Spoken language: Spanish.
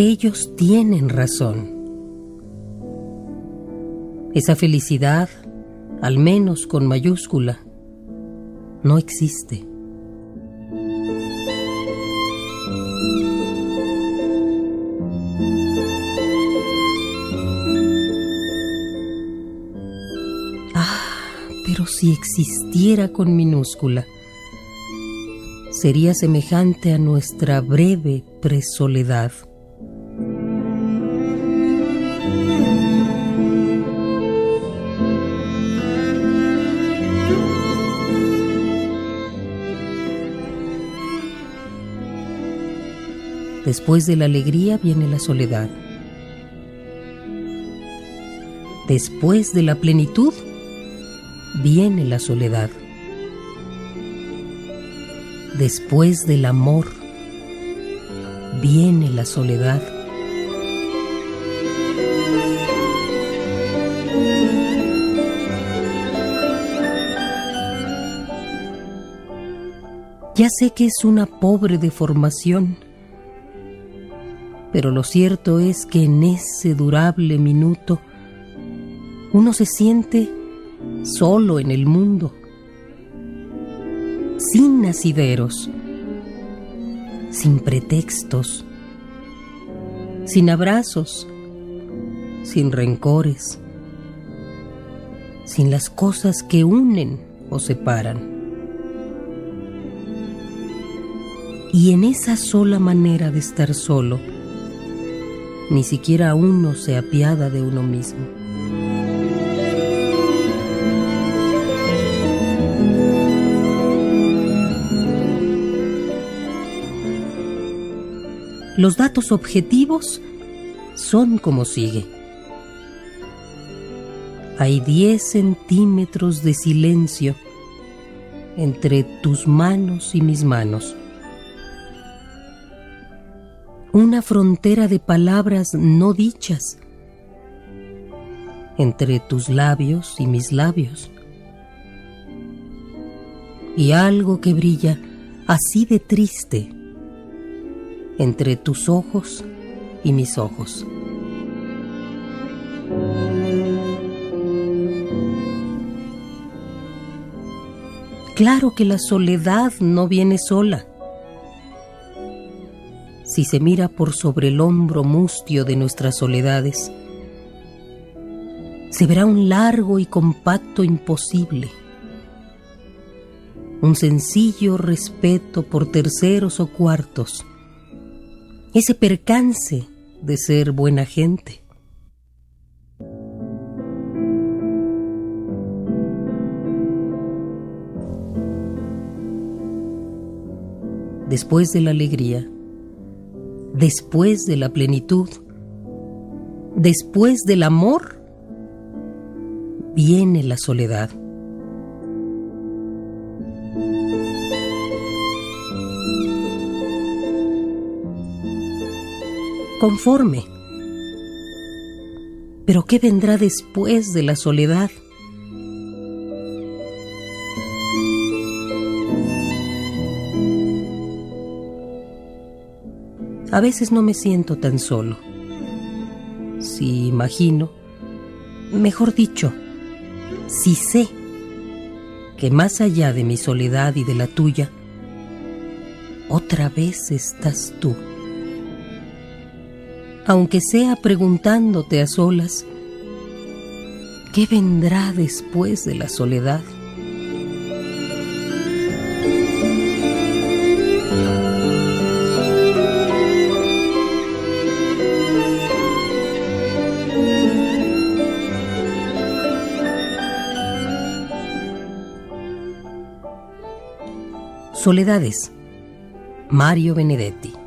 Ellos tienen razón. Esa felicidad, al menos con mayúscula, no existe. pero si existiera con minúscula, sería semejante a nuestra breve presoledad. Después de la alegría viene la soledad. Después de la plenitud viene la soledad. Después del amor viene la soledad. Ya sé que es una pobre deformación, pero lo cierto es que en ese durable minuto uno se siente solo en el mundo, sin nacideros, sin pretextos, sin abrazos, sin rencores, sin las cosas que unen o separan. Y en esa sola manera de estar solo, ni siquiera uno se apiada de uno mismo. Los datos objetivos son como sigue. Hay 10 centímetros de silencio entre tus manos y mis manos. Una frontera de palabras no dichas entre tus labios y mis labios. Y algo que brilla así de triste entre tus ojos y mis ojos. Claro que la soledad no viene sola. Si se mira por sobre el hombro mustio de nuestras soledades, se verá un largo y compacto imposible, un sencillo respeto por terceros o cuartos, ese percance de ser buena gente. Después de la alegría, después de la plenitud, después del amor, viene la soledad. conforme. Pero ¿qué vendrá después de la soledad? A veces no me siento tan solo. Si imagino, mejor dicho, si sé que más allá de mi soledad y de la tuya, otra vez estás tú aunque sea preguntándote a solas, ¿qué vendrá después de la soledad? Soledades. Mario Benedetti.